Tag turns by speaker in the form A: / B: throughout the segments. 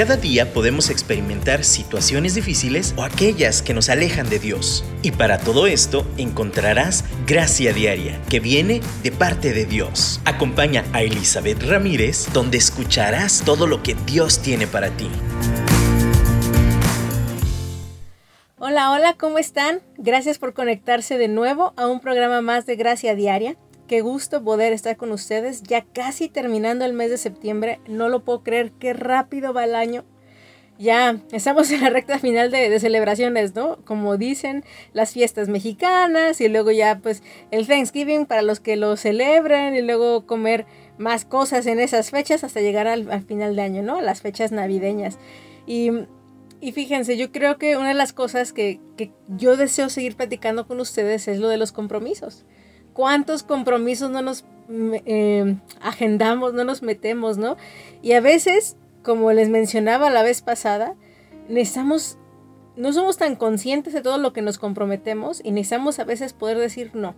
A: Cada día podemos experimentar situaciones difíciles o aquellas que nos alejan de Dios. Y para todo esto encontrarás gracia diaria que viene de parte de Dios. Acompaña a Elizabeth Ramírez donde escucharás todo lo que Dios tiene para ti.
B: Hola, hola, ¿cómo están? Gracias por conectarse de nuevo a un programa más de Gracia Diaria. Qué gusto poder estar con ustedes ya casi terminando el mes de septiembre. No lo puedo creer, qué rápido va el año. Ya estamos en la recta final de, celebraciones, ¿no? Como dicen, las fiestas mexicanas y luego ya pues el Thanksgiving para los que lo celebren y luego comer más cosas en esas fechas hasta llegar al, final de año, ¿no? Las fechas navideñas. Y, fíjense, yo creo que una de las cosas que, que yo deseo seguir platicando con ustedes es lo de los compromisos cuántos compromisos no nos eh, agendamos, no nos metemos, ¿no? Y a veces, como les mencionaba la vez pasada, necesitamos, no somos tan conscientes de todo lo que nos comprometemos y necesitamos a veces poder decir no.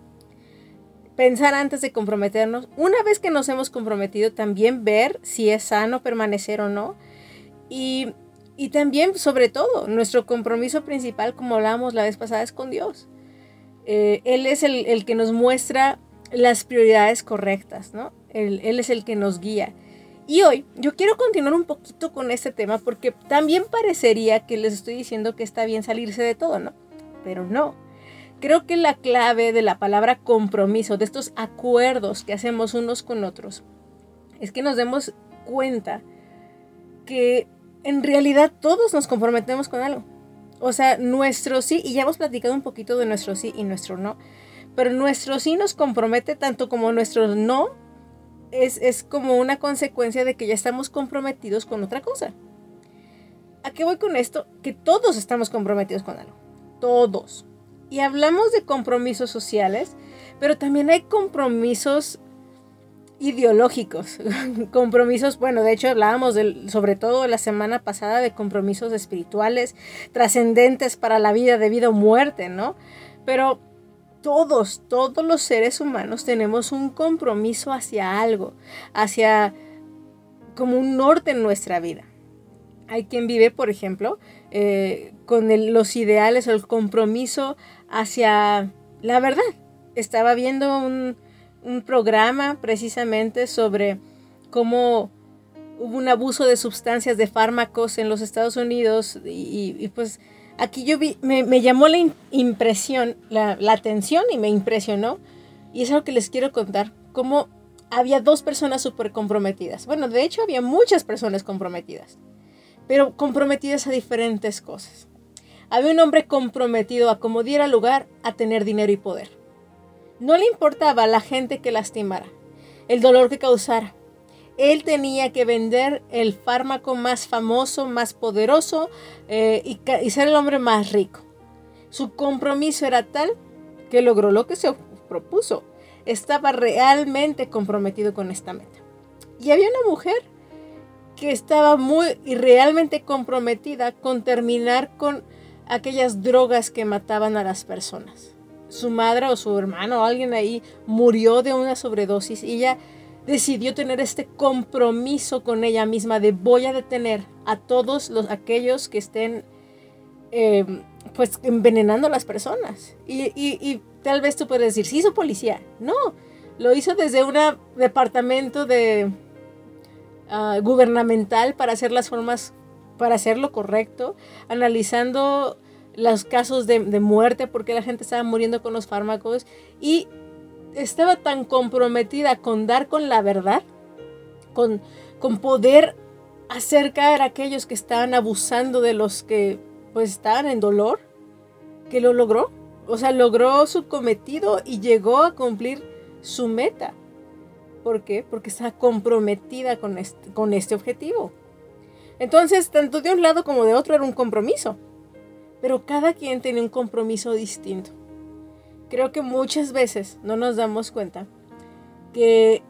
B: Pensar antes de comprometernos. Una vez que nos hemos comprometido, también ver si es sano permanecer o no. Y, y también, sobre todo, nuestro compromiso principal, como hablábamos la vez pasada, es con Dios. Eh, él es el, que nos muestra las prioridades correctas, ¿no? Él, es el que nos guía. Y hoy yo quiero continuar un poquito con este tema porque también parecería que les estoy diciendo que está bien salirse de todo, ¿no? Pero no. Creo que la clave de la palabra compromiso, de estos acuerdos que hacemos unos con otros, es que nos demos cuenta que en realidad todos nos comprometemos con algo. O sea, nuestro sí, y ya hemos platicado un poquito de nuestro sí y nuestro no, pero nuestro sí nos compromete tanto como nuestro no es, es como una consecuencia de que ya estamos comprometidos con otra cosa. ¿A qué voy con esto? Que todos estamos comprometidos con algo. Todos. Y hablamos de compromisos sociales, pero también hay compromisos ideológicos, compromisos, bueno, de hecho hablábamos sobre todo la semana pasada de compromisos espirituales, trascendentes para la vida de vida o muerte, ¿no? Pero todos, todos los seres humanos tenemos un compromiso hacia algo, hacia como un norte en nuestra vida. Hay quien vive, por ejemplo, eh, con los ideales o el compromiso hacia la verdad. Estaba viendo un, un programa precisamente sobre cómo hubo un abuso de sustancias, de fármacos en los Estados Unidos y, pues aquí yo vi, me, llamó la impresión, la, la, atención y me impresionó y es algo que les quiero contar, cómo había dos personas súper comprometidas. Bueno, de hecho había muchas personas comprometidas, pero comprometidas a diferentes cosas. Había un hombre comprometido a como diera lugar a tener dinero y poder no le importaba la gente que lastimara, el dolor que causara. Él tenía que vender el fármaco más famoso, más poderoso eh, y, y ser el hombre más rico. Su compromiso era tal que logró lo que se propuso. Estaba realmente comprometido con esta meta. Y había una mujer que estaba muy y realmente comprometida con terminar con aquellas drogas que mataban a las personas su madre o su hermano o alguien ahí murió de una sobredosis y ella decidió tener este compromiso con ella misma de voy a detener a todos los aquellos que estén em, pues envenenando a las personas. Y, tal vez tú puedes decir, sí hizo policía. No, lo hizo desde un departamento de ah, gubernamental para hacer las formas, para hacer lo correcto, analizando los casos de, muerte, porque la gente estaba muriendo con los fármacos y estaba tan comprometida con dar con la verdad, con, con poder acercar a aquellos que estaban abusando de los que pues estaban en dolor, que lo logró. O sea, logró su cometido y llegó a cumplir su meta. ¿Por qué? Porque estaba comprometida con este, con este objetivo. Entonces, tanto de un lado como de otro era un compromiso pero cada quien tiene un compromiso distinto. Creo que muchas veces no nos damos cuenta que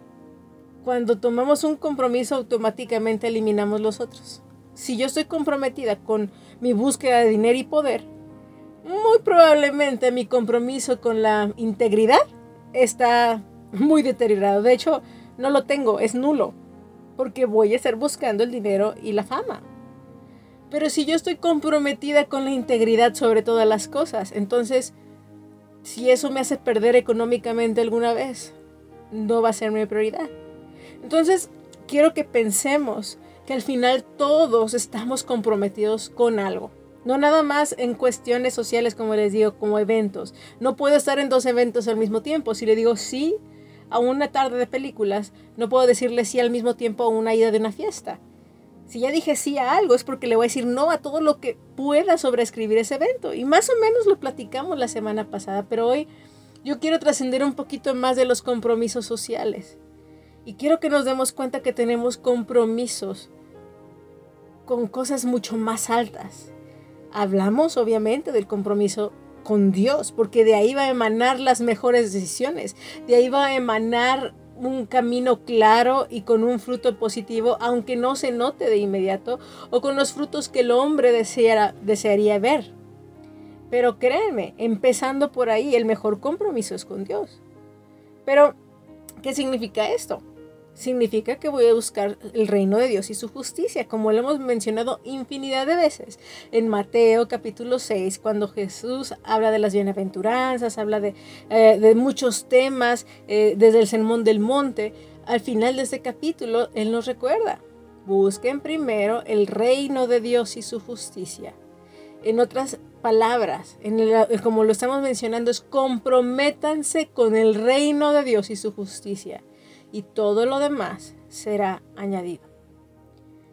B: cuando tomamos un compromiso automáticamente eliminamos los otros. Si yo estoy comprometida con mi búsqueda de dinero y poder, muy probablemente mi compromiso con la integridad está muy deteriorado. De hecho, no lo tengo, es nulo, porque voy a estar buscando el dinero y la fama. Pero si yo estoy comprometida con la integridad sobre todas las cosas, entonces, si eso me hace perder económicamente alguna vez, no va a ser mi prioridad. Entonces, quiero que pensemos que al final todos estamos comprometidos con algo. No nada más en cuestiones sociales, como les digo, como eventos. No puedo estar en dos eventos al mismo tiempo. Si le digo sí a una tarde de películas, no puedo decirle sí al mismo tiempo a una ida de una fiesta. Si ya dije sí a algo es porque le voy a decir no a todo lo que pueda sobreescribir ese evento. Y más o menos lo platicamos la semana pasada, pero hoy yo quiero trascender un poquito más de los compromisos sociales. Y quiero que nos demos cuenta que tenemos compromisos con cosas mucho más altas. Hablamos obviamente del compromiso con Dios, porque de ahí va a emanar las mejores decisiones, de ahí va a emanar un camino claro y con un fruto positivo, aunque no se note de inmediato, o con los frutos que el hombre desearía ver. Pero créeme, empezando por ahí, el mejor compromiso es con Dios. Pero, ¿qué significa esto? Significa que voy a buscar el reino de Dios y su justicia, como lo hemos mencionado infinidad de veces. En Mateo capítulo 6, cuando Jesús habla de las bienaventuranzas, habla de, eh, muchos temas, eh, desde el Sermón del Monte, al final de este capítulo, Él nos recuerda, busquen primero el reino de Dios y su justicia. En otras palabras, como lo estamos mencionando, es comprométanse con el reino de Dios y su justicia y todo lo demás será añadido.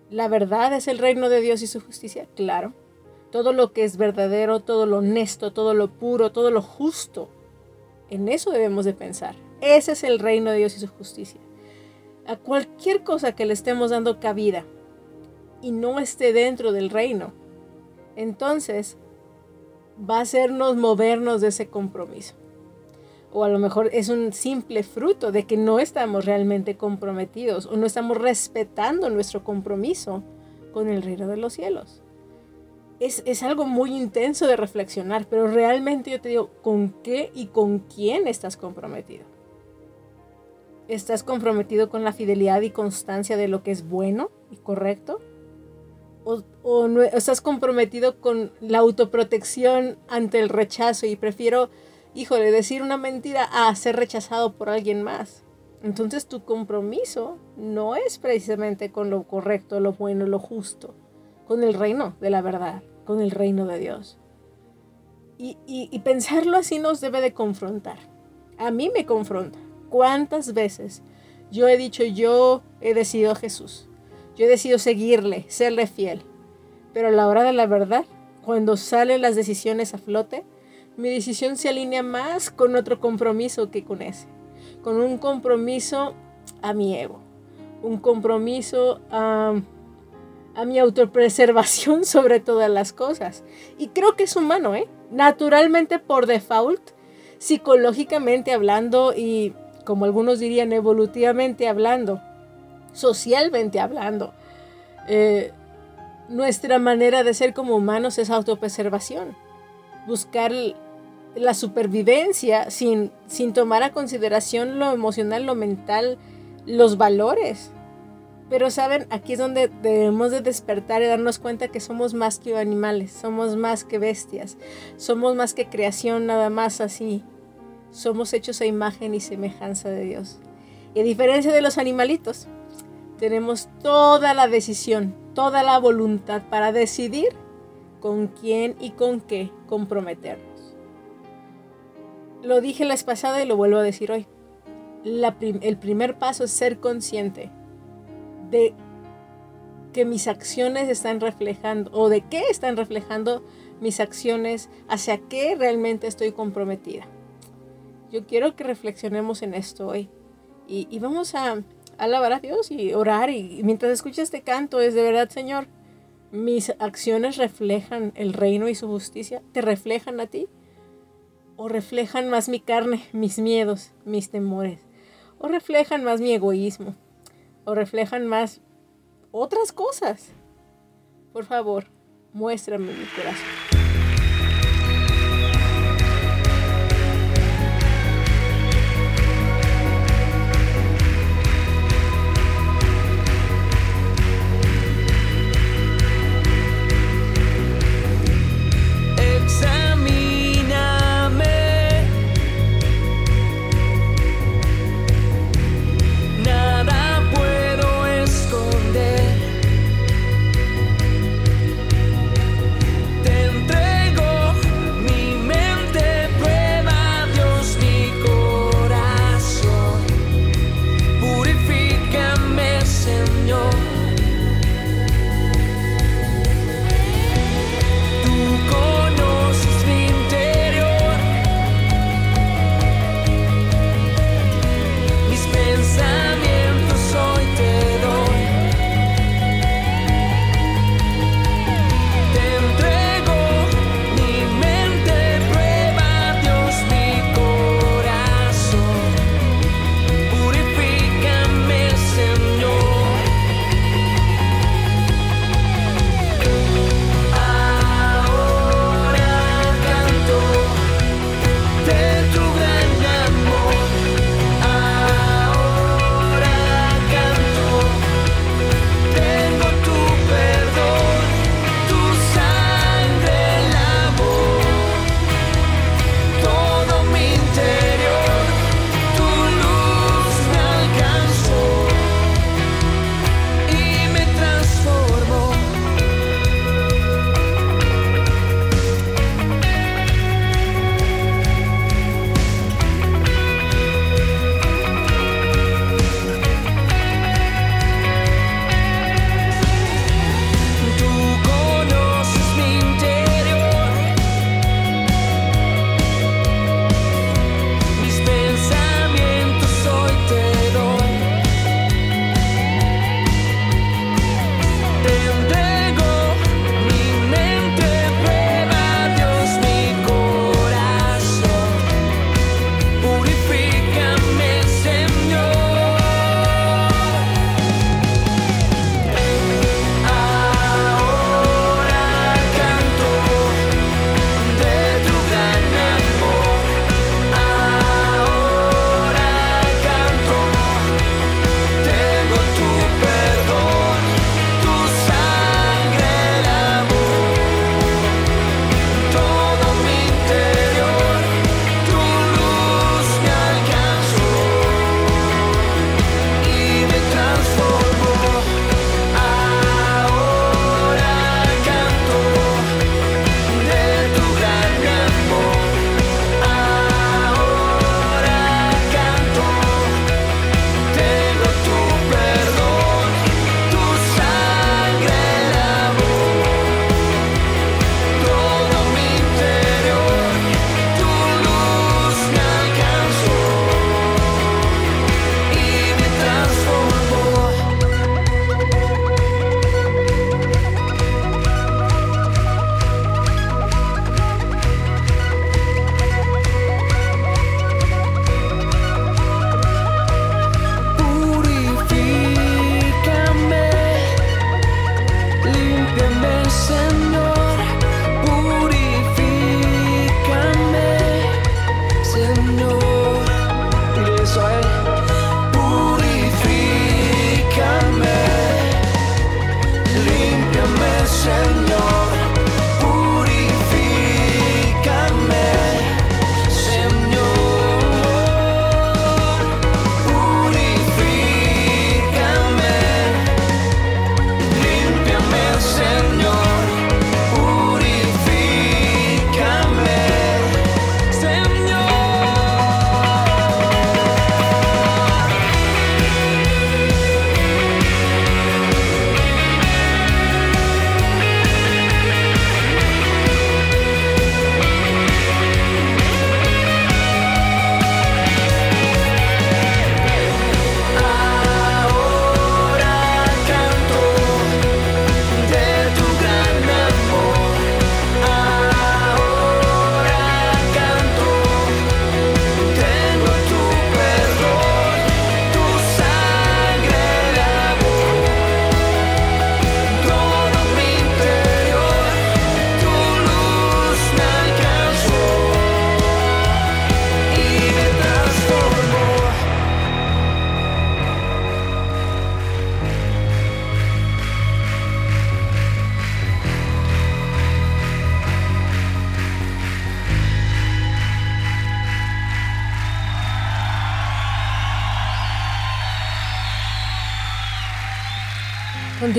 B: La verdad es el reino de Dios y su justicia, claro. Todo lo que es verdadero, todo lo honesto, todo lo puro, todo lo justo. En eso debemos de pensar. Ese es el reino de Dios y su justicia. A cualquier cosa que le estemos dando cabida y no esté dentro del reino, entonces va a hacernos movernos de ese compromiso o a lo mejor es un simple fruto de que no estamos realmente comprometidos o no estamos respetando nuestro compromiso con el reino de los cielos. Es, es, algo muy intenso de reflexionar, pero realmente yo te digo, ¿con qué y con quién estás comprometido? ¿Estás comprometido con la fidelidad y constancia de lo que es bueno y correcto? ¿O, o no, estás comprometido con la autoprotección ante el rechazo y prefiero híjole, decir una mentira a ser rechazado por alguien más. Entonces tu compromiso no es precisamente con lo correcto, lo bueno, lo justo, con el reino de la verdad, con el reino de Dios. Y, y pensarlo así nos debe de confrontar. A mí me confronta. ¿Cuántas veces yo he dicho, yo he decidido a Jesús? Yo he decidido seguirle, serle fiel. Pero a la hora de la verdad, cuando salen las decisiones a flote, mi decisión se alinea más con otro compromiso que con ese. Con un compromiso a mi ego. Un compromiso a, a mi autopreservación sobre todas las cosas. Y creo que es humano, ¿eh? Naturalmente por default, psicológicamente hablando y como algunos dirían evolutivamente hablando, socialmente hablando, eh, nuestra manera de ser como humanos es autopreservación. Buscar la supervivencia sin, sin tomar a consideración lo emocional, lo mental, los valores. Pero saben, aquí es donde debemos de despertar y darnos cuenta que somos más que animales, somos más que bestias, somos más que creación nada más así. Somos hechos a imagen y semejanza de Dios. Y a diferencia de los animalitos, tenemos toda la decisión, toda la voluntad para decidir con quién y con qué comprometernos. Lo dije la vez pasada y lo vuelvo a decir hoy. el primer paso es ser consciente de que mis acciones están reflejando o de qué están reflejando mis acciones, hacia qué realmente estoy comprometida. Yo quiero que reflexionemos en esto hoy y, vamos a, alabar a Dios y orar y, mientras escuchas este canto es de verdad, Señor, mis acciones reflejan el reino y su justicia, te reflejan a ti o reflejan más mi carne, mis miedos, mis temores, o reflejan más mi egoísmo, o reflejan más otras cosas. Por favor, muéstrame mi corazón.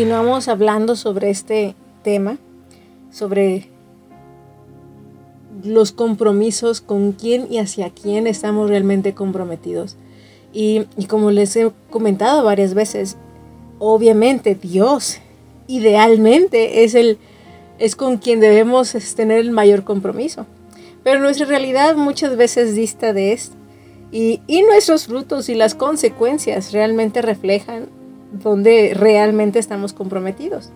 B: Continuamos hablando sobre este tema, sobre los compromisos, con quién y hacia quién estamos realmente comprometidos. Y, y, como les he comentado varias veces, obviamente Dios idealmente es, el, es con quien debemos tener el mayor compromiso. Pero nuestra realidad muchas veces dista de esto. Y, y nuestros frutos y las consecuencias realmente reflejan donde realmente estamos comprometidos.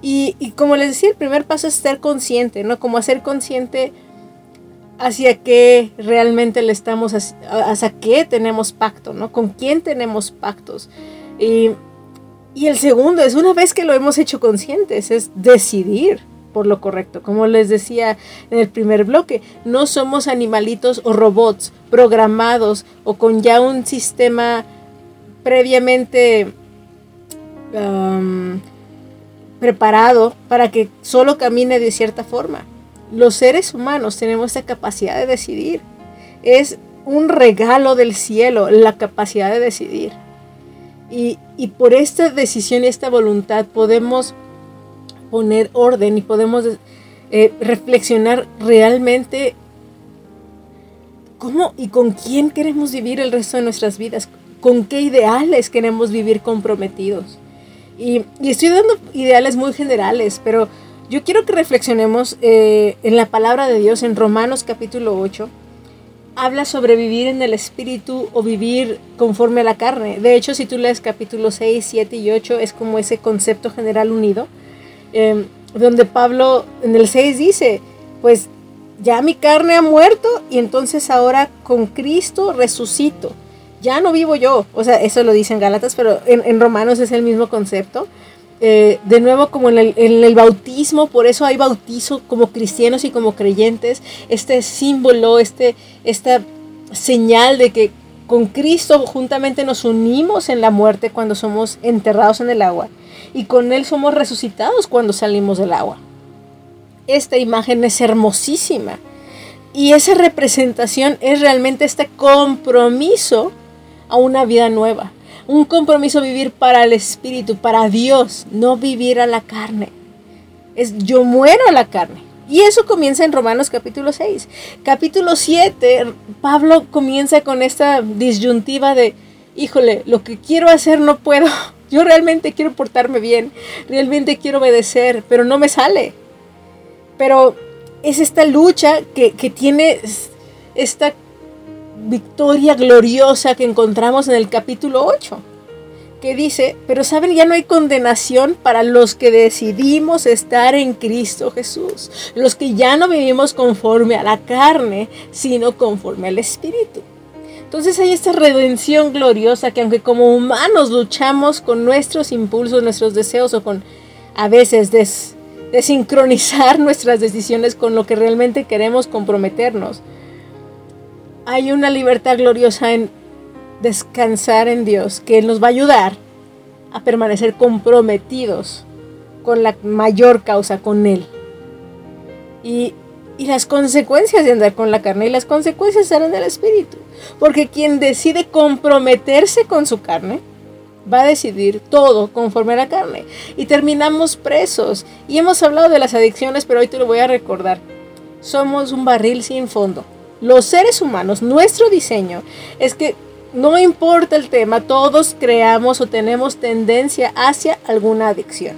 B: Y, como les decía, el primer paso es ser consciente, ¿no? Como hacer consciente hacia qué realmente le estamos, hacia qué tenemos pacto, ¿no? Con quién tenemos pactos. Y, y el segundo es, una vez que lo hemos hecho conscientes, es decidir por lo correcto. Como les decía en el primer bloque, no somos animalitos o robots programados o con ya un sistema previamente preparado para que solo camine de cierta forma los seres humanos tenemos esa capacidad de decidir. Es un regalo del cielo la capacidad de decidir. Y, por esta decisión y esta voluntad podemos poner orden y podemos eh, reflexionar realmente cómo y con quién queremos vivir el resto de nuestras vidas, con qué ideales queremos vivir comprometidos. Y, y estoy dando ideales muy generales, pero yo quiero que reflexionemos eh, en la palabra de Dios en Romanos capítulo 8. Habla sobre vivir en el espíritu o vivir conforme a la carne. De hecho, si tú lees capítulo 6, 7 y 8, es como ese concepto general unido, em, donde Pablo en el 6 dice, pues ya mi carne ha muerto y entonces ahora con Cristo resucito. Ya no vivo yo. O sea, eso lo dice en Gálatas, pero en, en Romanos es el mismo concepto. Eh, de nuevo como en el, bautismo, por eso hay bautizo como cristianos y como creyentes, este símbolo, este, esta señal de que con Cristo juntamente nos unimos en la muerte cuando somos enterrados en el agua y con Él somos resucitados cuando salimos del agua. Esta imagen es hermosísima y esa representación es realmente este compromiso a una vida nueva un compromiso vivir para el Espíritu, para Dios, no vivir a la carne. Es yo muero a la carne. Y eso comienza en Romanos capítulo 6. Capítulo 7, Pablo comienza con esta disyuntiva de, híjole, lo que quiero hacer no puedo. Yo realmente quiero portarme bien, realmente quiero obedecer, pero no me sale. Pero es esta lucha que, que tiene esta victoria gloriosa que encontramos en el capítulo 8, que dice, pero saben, ya no hay condenación para los que decidimos estar en Cristo Jesús, los que ya no vivimos conforme a la carne, sino conforme al Espíritu. Entonces hay esta redención gloriosa que aunque como humanos luchamos con nuestros impulsos, nuestros deseos o con a veces des, desincronizar nuestras decisiones con lo que realmente queremos comprometernos, hay una libertad gloriosa en descansar en Dios, que nos va a ayudar a permanecer comprometidos con la mayor causa, con Él. Y, las consecuencias de andar con la carne y las consecuencias serán del Espíritu. Porque quien decide comprometerse con su carne, va a decidir todo conforme a la carne. Y terminamos presos. Y hemos hablado de las adicciones, pero hoy te lo voy a recordar. Somos un barril sin fondo los seres humanos, nuestro diseño es que no importa el tema, todos creamos o tenemos tendencia hacia alguna adicción.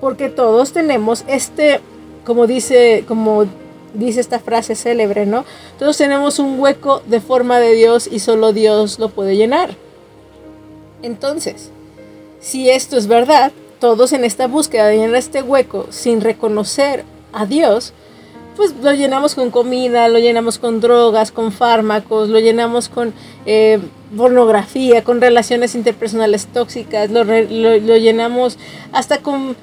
B: Porque todos tenemos este, como dice, como dice esta frase célebre, ¿no? Todos tenemos un hueco de forma de Dios y solo Dios lo puede llenar. Entonces, si esto es verdad, todos en esta búsqueda de llenar este hueco sin reconocer a Dios, pues lo llenamos con comida, lo llenamos con drogas, con fármacos, lo llenamos con eh, pornografía, con relaciones interpersonales tóxicas, lo, llenamos hasta con,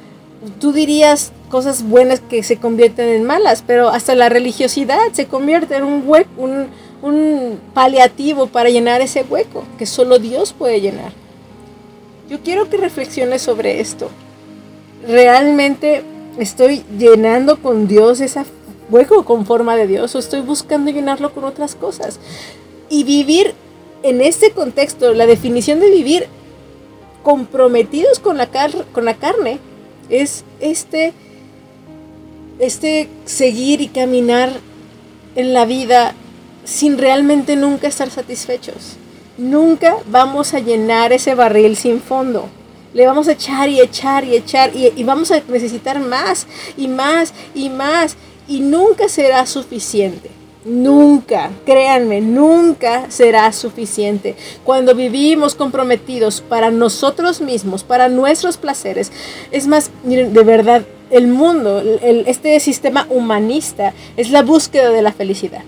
B: tú dirías, cosas buenas que se convierten en malas, pero hasta la religiosidad se convierte en un, hueco, un, un paliativo para llenar ese hueco que solo Dios puede llenar. Yo quiero que reflexiones sobre esto. Realmente estoy llenando con Dios esa hueco con forma de Dios o estoy buscando llenarlo con otras cosas. Y vivir en este contexto, la definición de vivir comprometidos con la, con la carne es este, este seguir y caminar en la vida sin realmente nunca estar satisfechos. Nunca vamos a llenar ese barril sin fondo. Le vamos a echar y echar y echar y vamos a necesitar más y más y más y nunca será suficiente. Nunca, créanme, nunca será suficiente. Cuando vivimos comprometidos para nosotros mismos, para nuestros placeres, es más, miren, de verdad, el mundo, este sistema humanista, es la búsqueda de la felicidad.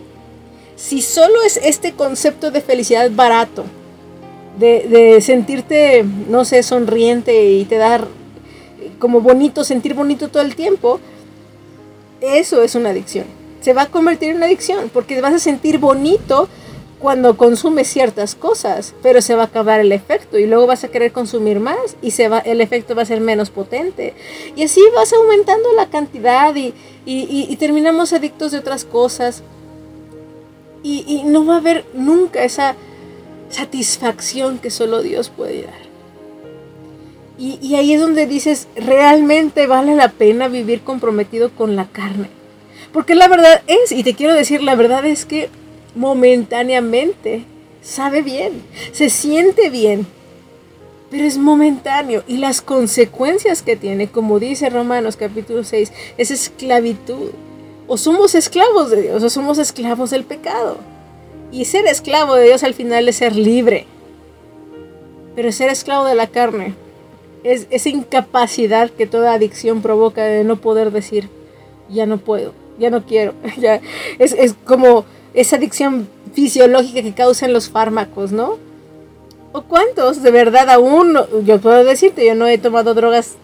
B: Si solo es este concepto de felicidad barato, de sentirte, no sé, sonriente y te dar como bonito, sentir bonito todo el tiempo, eso es una adicción. Se va a convertir en una adicción porque vas a sentir bonito cuando consumes ciertas cosas, pero se va a acabar el efecto y luego vas a querer consumir más y se va, el efecto va a ser menos potente. Y así vas aumentando la cantidad y, y, terminamos adictos de otras cosas. Y, y no va a haber nunca esa satisfacción que solo Dios puede dar. Y, ahí es donde dices, realmente vale la pena vivir comprometido con la carne. Porque la verdad es, y te quiero decir, la verdad es que momentáneamente sabe bien, se siente bien, pero es momentáneo. Y las consecuencias que tiene, como dice Romanos capítulo 6, es esclavitud. O somos esclavos de Dios o somos esclavos del pecado. Y ser esclavo de Dios al final es ser libre. Pero ser esclavo de la carne es esa incapacidad que toda adicción provoca de no poder decir, ya no puedo, ya no quiero. Ya, es, es como esa adicción fisiológica que causan los fármacos, ¿no? ¿O cuántos de verdad aún, yo puedo decirte, yo no he tomado drogas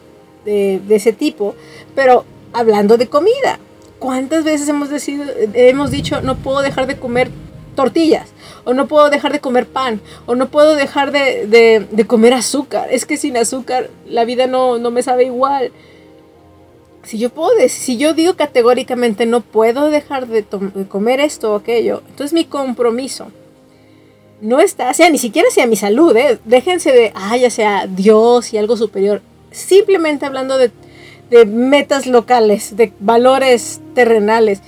B: de, de ese tipo, pero hablando de comida, ¿cuántas veces hemos, decidido, hemos dicho no puedo dejar de comer tortillas, o no puedo dejar de comer pan, o no puedo dejar de, comer azúcar. Es que sin azúcar la vida no, no me sabe igual. Si yo puedo si yo digo categóricamente no puedo dejar de, comer esto o aquello, entonces mi compromiso no está, sea ni siquiera sea mi salud, ¿eh? déjense de, ah, ya sea Dios y algo superior, simplemente hablando de, de metas locales, de valores terrenales.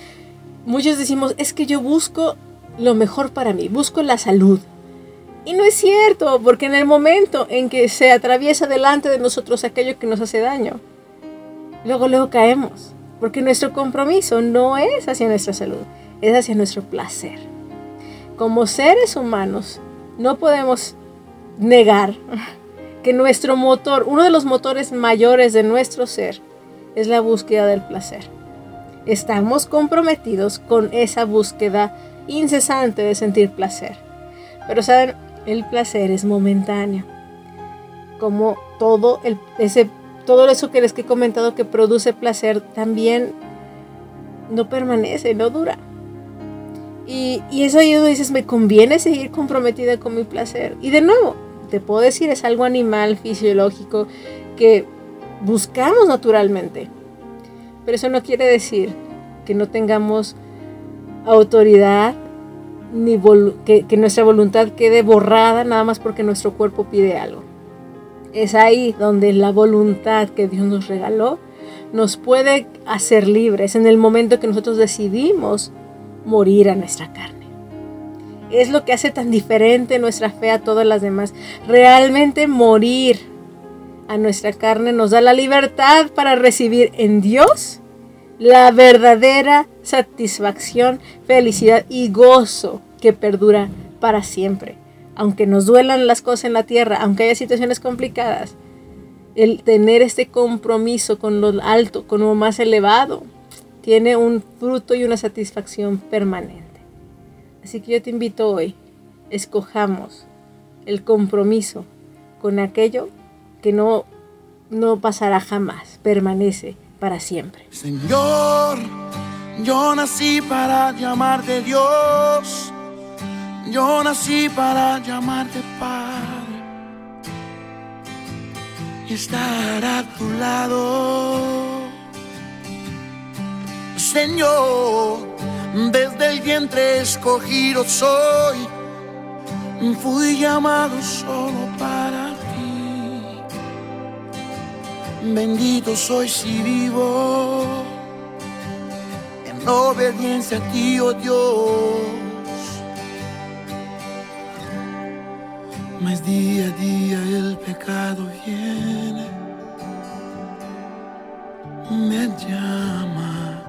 B: Muchos decimos, es que yo busco lo mejor para mí, busco la salud. Y no es cierto, porque en el momento en que se atraviesa delante de nosotros aquello que nos hace daño, luego luego caemos, porque nuestro compromiso no es hacia nuestra salud, es hacia nuestro placer. Como seres humanos, no podemos negar que nuestro motor, uno de los motores mayores de nuestro ser, es la búsqueda del placer. Estamos comprometidos con esa búsqueda incesante de sentir placer. Pero saben, el placer es momentáneo. Como todo, el, ese, todo eso que les he comentado que produce placer también no permanece, no dura. Y, y eso ahí donde dices, me conviene seguir comprometida con mi placer. Y de nuevo, te puedo decir, es algo animal, fisiológico, que buscamos naturalmente. Pero eso no quiere decir que no tengamos autoridad, ni que, nuestra voluntad quede borrada nada más porque nuestro cuerpo pide algo. Es ahí donde la voluntad que Dios nos regaló nos puede hacer libres en el momento que nosotros decidimos morir a nuestra carne. Es lo que hace tan diferente nuestra fe a todas las demás. Realmente morir a nuestra carne nos da la libertad para recibir en Dios la verdadera satisfacción, felicidad y gozo que perdura para siempre. Aunque nos duelan las cosas en la tierra, aunque haya situaciones complicadas, el tener este compromiso con lo alto, con lo más elevado, tiene un fruto y una satisfacción permanente. Así que yo te invito hoy, escojamos el compromiso con aquello que no, no pasará jamás, permanece para siempre.
C: Señor, yo nací para llamarte Dios, yo nací para llamarte Padre y estar a tu lado. Señor, desde el vientre escogido soy, fui llamado solo para. Bendito soy si vivo en obediencia a ti, oh Dios. Mas día a día el pecado viene, me llama.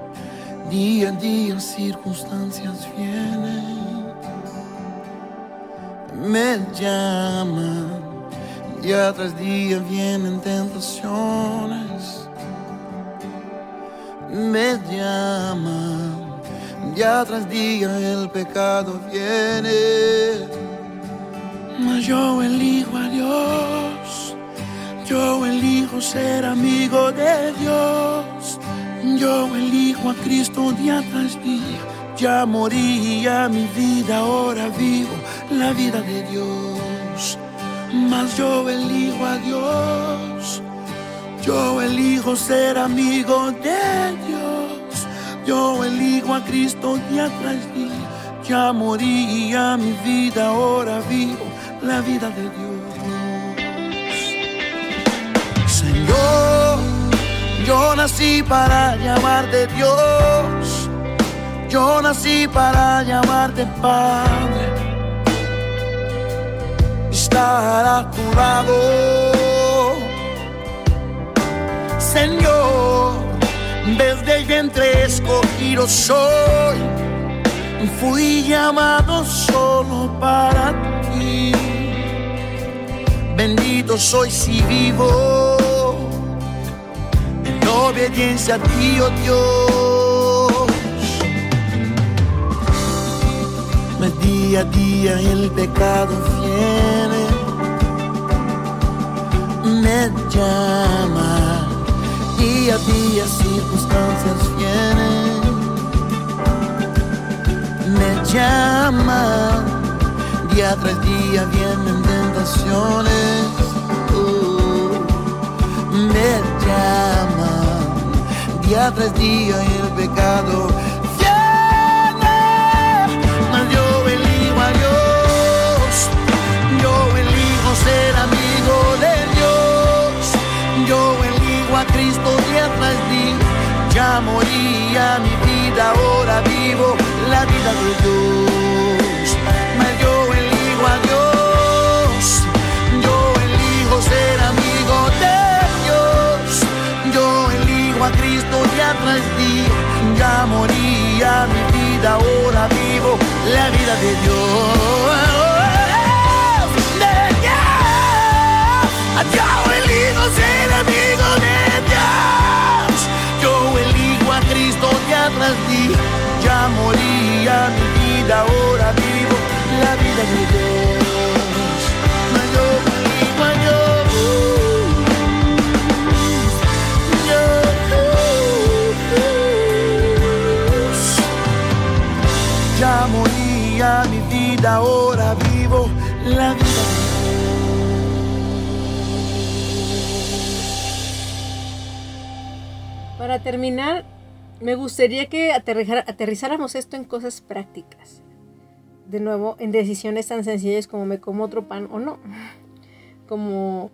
C: Día a día circunstancias vienen, me llaman. Día tras día vienen tentaciones, me llaman. Día tras día el pecado viene. Mas yo elijo a Dios, yo elijo ser amigo de Dios, yo elijo a Cristo día tras día. Ya moría mi vida, ahora vivo la vida de Dios. Mas yo elijo a Dios, yo elijo ser amigo de Dios, yo elijo a Cristo día tras día. Ya moría mi vida, ahora vivo la vida de Dios. Señor, yo nací para llamarte Dios, yo nací para llamarte Padre, estar a tu lado. Señor, desde el vientre escogido soy, fui llamado solo para ti. Bendito soy si vivo en obediencia a ti, oh Dios. Me día a día el pecado viene, me llama. Día a día circunstancias vienen, me llama. Día tras día vienen tentaciones, uh, me llaman. Día tras día el pecado Moría mi vida, ahora vivo la vida de Dios. Mas yo elijo a Dios, yo elijo ser amigo de Dios, yo elijo a Cristo ya tras día. Ya moría mi vida, ahora vivo la vida de Dios. De Dios. Yo elijo ser amigo ya moría mi vida, ahora vivo la vida de Dios. Ya moría mi vida, ahora vivo la vida
B: Para terminar, me gustaría que aterrizáramos esto en cosas prácticas. De nuevo, en decisiones tan sencillas como me como otro pan o no. Como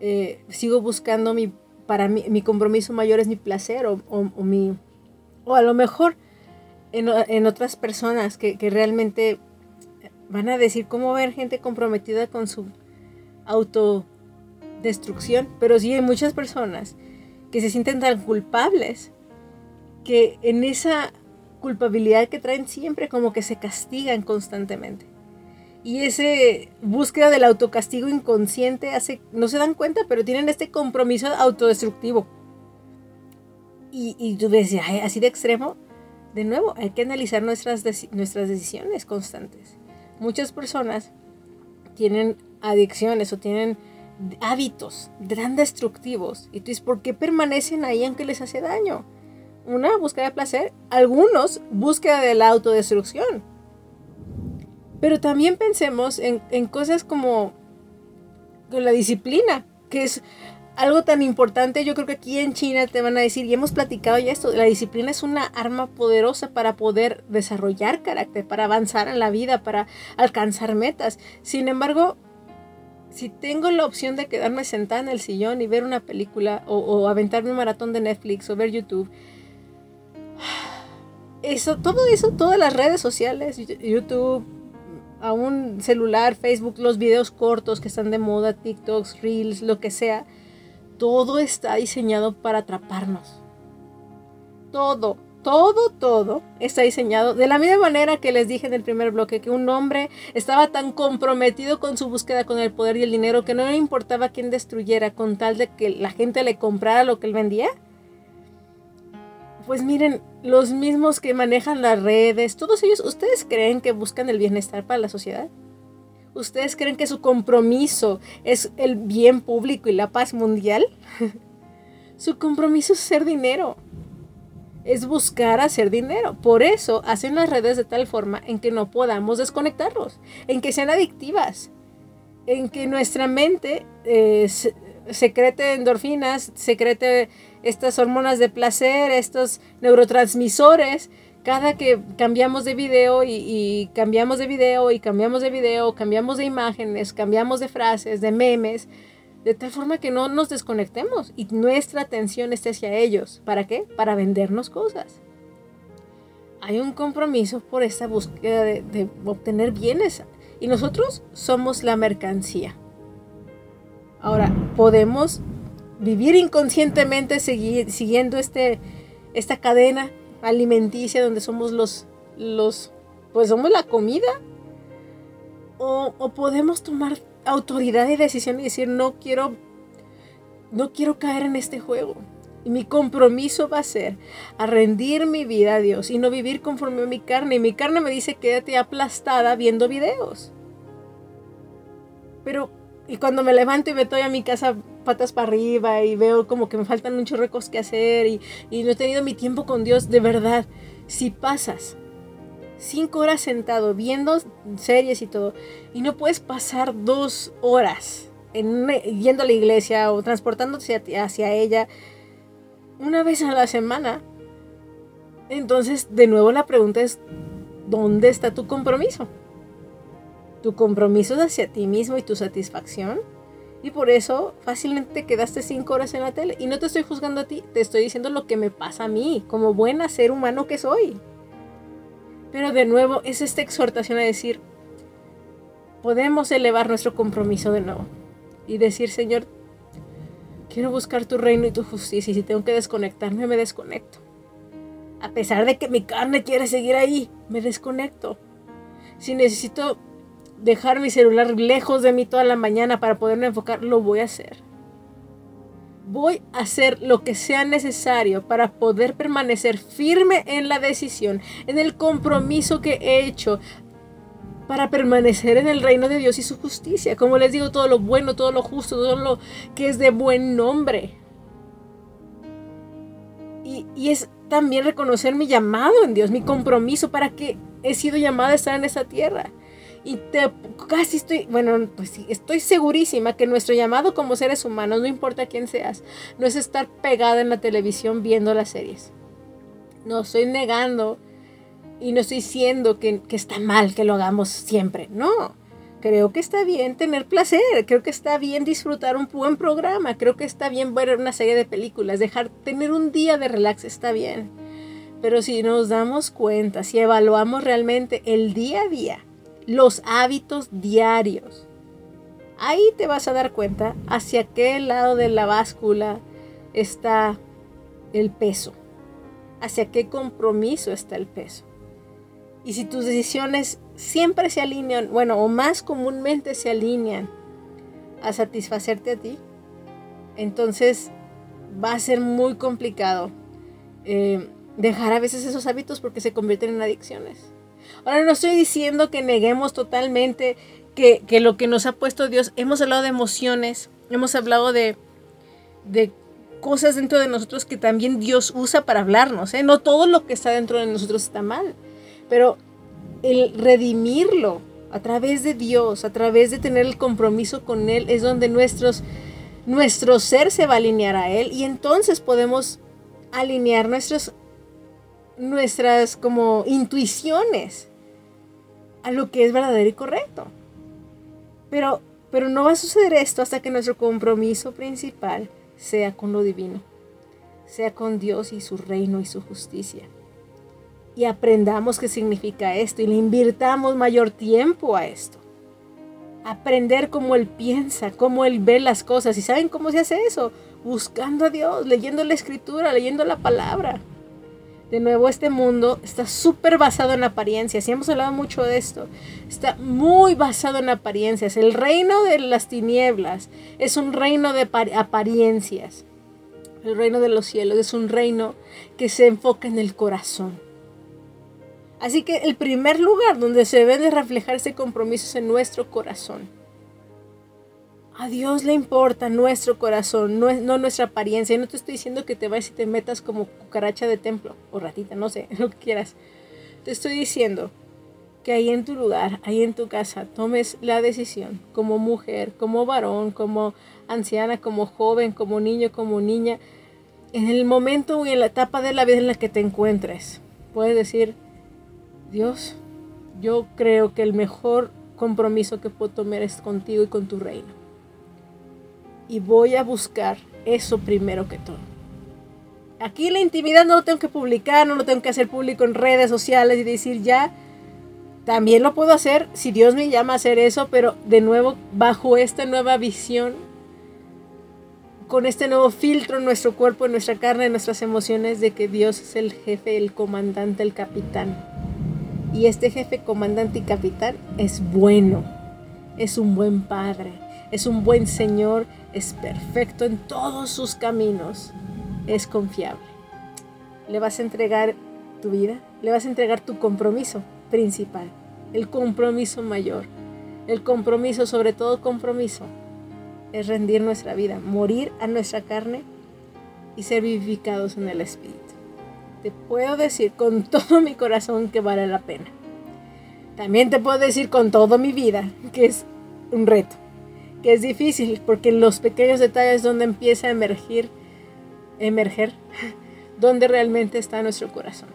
B: eh, sigo buscando mi, para mí, mi compromiso mayor es mi placer o, o- o mi... O a lo mejor en, en otras personas que, que realmente van a decir cómo ver gente comprometida con su autodestrucción. Pero sí hay muchas personas que se sienten tan culpables que en esa culpabilidad que traen siempre como que se castigan constantemente. Y ese búsqueda del autocastigo inconsciente hace, no se dan cuenta, pero tienen este compromiso autodestructivo. Y, y tú ves, "Ay, así de extremo, de nuevo, hay que analizar nuestras, nuestras decisiones constantes. Muchas personas tienen adicciones o tienen hábitos tan destructivos. Y tú dices, ¿por qué permanecen ahí aunque les hace daño? Una, búsqueda de placer. Algunos, búsqueda de la autodestrucción. Pero también pensemos en, en cosas como la disciplina, que es algo tan importante. Yo creo que aquí en China te van a decir, y hemos platicado ya esto, la disciplina es una arma poderosa para poder desarrollar carácter, para avanzar en la vida, para alcanzar metas. Sin embargo, si tengo la opción de quedarme sentada en el sillón y ver una película o, aventarme un maratón de Netflix o ver YouTube, eso, todo eso, todas las redes sociales, YouTube, a un celular, Facebook, los videos cortos que están de moda, TikToks, Reels, lo que sea, todo está diseñado para atraparnos. Todo todo, todo está diseñado de la misma manera que les dije en el primer bloque, que un hombre estaba tan comprometido con su búsqueda con el poder y el dinero que no le importaba quién destruyera con tal de que la gente le comprara lo que él vendía. Pues miren, los mismos que manejan las redes, todos ellos, ¿ustedes creen que buscan el bienestar para la sociedad? ¿Ustedes creen que su compromiso es el bien público y la paz mundial? su compromiso es ser dinero es buscar hacer dinero. Por eso hacen las redes de tal forma en que no podamos desconectarlos, en que sean adictivas, en que nuestra mente eh, secrete endorfinas, secrete estas hormonas de placer, estos neurotransmisores. Cada que cambiamos de video y, cambiamos de video y cambiamos de video, cambiamos de imágenes, cambiamos de frases, de memes, de tal forma que no nos desconectemos y nuestra atención esté hacia ellos. ¿Para qué? Para vendernos cosas. Hay un compromiso por esta búsqueda de, obtener bienes y nosotros somos la mercancía. Ahora, podemos vivir inconscientemente siguiendo este, esta cadena alimenticia donde somos los, los, pues somos la comida. O, podemos tomar autoridad y decisión y decir, no quiero, no quiero caer en este juego. Y mi compromiso va a ser a rendir mi vida a Dios y no vivir conforme a mi carne. Y mi carne me dice, quédate aplastada viendo videos. Pero, y cuando me levanto y me estoy a mi casa patas para arriba y veo como que me faltan muchos recos que hacer y, y no he tenido mi tiempo con Dios, de verdad, si pasas cinco horas sentado viendo series y todo, y no puedes pasar dos horas en, yendo a la iglesia o transportándote hacia, hacia ella una vez a la semana, entonces de nuevo la pregunta es, ¿dónde está tu compromiso? Tu compromiso hacia ti mismo y tu satisfacción. Y por eso fácilmente quedaste cinco horas en la tele. Y no te estoy juzgando a ti, te estoy diciendo lo que me pasa a mí, como buena ser humano que soy. Pero de nuevo es esta exhortación a decir, podemos elevar nuestro compromiso de nuevo y decir, Señor, quiero buscar tu reino y tu justicia y si tengo que desconectarme, me desconecto. A pesar de que mi carne quiere seguir ahí, me desconecto. Si necesito dejar mi celular lejos de mí toda la mañana para poderme enfocar, lo voy a hacer voy a hacer lo que sea necesario para poder permanecer firme en la decisión, en el compromiso que he hecho para permanecer en el reino de Dios y su justicia. Como les digo, todo lo bueno, todo lo justo, todo lo que es de buen nombre. Y, y es también reconocer mi llamado en Dios, mi compromiso para que he sido llamada a estar en esta tierra. Y te, casi estoy, bueno, pues sí, estoy segurísima que nuestro llamado como seres humanos, no importa quién seas, no es estar pegada en la televisión viendo las series. No estoy negando y no estoy diciendo que, que está mal que lo hagamos siempre. No, creo que está bien tener placer, creo que está bien disfrutar un buen programa, creo que está bien ver una serie de películas, dejar tener un día de relax está bien. Pero si nos damos cuenta, si evaluamos realmente el día a día, los hábitos diarios. Ahí te vas a dar cuenta hacia qué lado de la báscula está el peso, hacia qué compromiso está el peso. Y si tus decisiones siempre se alinean, bueno, o más comúnmente se alinean a satisfacerte a ti, entonces va a ser muy complicado eh, dejar a veces esos hábitos porque se convierten en adicciones. Ahora no estoy diciendo que neguemos totalmente que, lo que nos ha puesto Dios, hemos hablado de emociones, hemos hablado de, de cosas dentro de nosotros que también Dios usa para hablarnos. ¿eh? No todo lo que está dentro de nosotros está mal, pero el redimirlo a través de Dios, a través de tener el compromiso con Él, es donde nuestros, nuestro ser se va a alinear a Él y entonces podemos alinear nuestros nuestras como intuiciones a lo que es verdadero y correcto. Pero, Pero no va a suceder esto hasta que nuestro compromiso principal sea con lo divino, sea con Dios y su reino y su justicia. Y aprendamos qué significa esto y le invirtamos mayor tiempo a esto. Aprender cómo Él piensa, cómo Él ve las cosas. ¿Y saben cómo se hace eso? Buscando a Dios, leyendo la escritura, leyendo la palabra. De nuevo, este mundo está súper basado en apariencias y hemos hablado mucho de esto. Está muy basado en apariencias. El reino de las tinieblas es un reino de apariencias. El reino de los cielos es un reino que se enfoca en el corazón. Así que el primer lugar donde se debe de reflejar ese compromiso es en nuestro corazón. A Dios le importa nuestro corazón, no, nuestra apariencia. Y no te estoy diciendo que te vayas y te metas como cucaracha de templo o ratita, no sé, lo que quieras. Te estoy diciendo que ahí en tu lugar, ahí en tu casa, tomes la decisión como mujer, como varón, como anciana, como joven, como niño, como niña, en el momento y en la etapa de la vida en la que te encuentres. Puedes decir, Dios, yo creo que el mejor compromiso que puedo tomar es contigo y con tu reino y voy a buscar eso primero que todo. Aquí la intimidad no lo tengo que publicar, no lo tengo que hacer público en redes sociales y decir ya, también lo puedo hacer si Dios me llama a hacer eso, pero de nuevo bajo esta nueva visión, con este nuevo filtro en nuestro cuerpo, en nuestra carne, en nuestras emociones, de que Dios es el jefe, el comandante, el capitán. Y este jefe, comandante y capitán es bueno, es un buen padre, es un buen Señor, es perfecto en todos sus caminos, es confiable. Le vas a entregar tu vida, le vas a entregar tu compromiso principal, el compromiso mayor, el compromiso, sobre todo compromiso, es rendir nuestra vida, morir a nuestra carne y ser vivificados en el Espíritu. Te puedo decir con todo mi corazón que vale la pena. También te puedo decir con toda mi vida que es un reto que es difícil porque en los pequeños detalles donde empieza a emergir, emerger, donde realmente está nuestro corazón.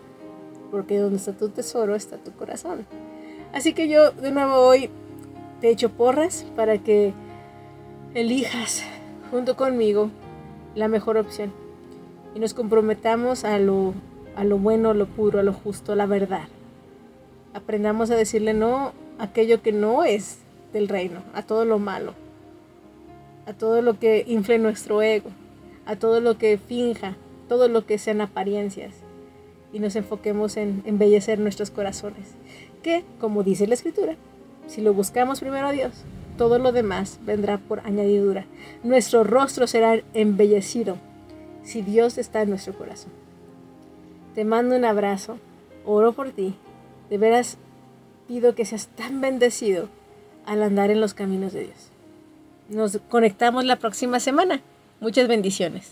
B: Porque donde está tu tesoro está tu corazón. Así que yo de nuevo hoy te echo porras para que elijas junto conmigo la mejor opción y nos comprometamos a lo, a lo bueno, a lo puro, a lo justo, a la verdad. Aprendamos a decirle no a aquello que no es del reino, a todo lo malo a todo lo que infle nuestro ego, a todo lo que finja, todo lo que sean apariencias y nos enfoquemos en embellecer nuestros corazones. Que, como dice la escritura, si lo buscamos primero a Dios, todo lo demás vendrá por añadidura. Nuestro rostro será embellecido si Dios está en nuestro corazón. Te mando un abrazo, oro por ti, de veras pido que seas tan bendecido al andar en los caminos de Dios. Nos conectamos la próxima semana. Muchas bendiciones.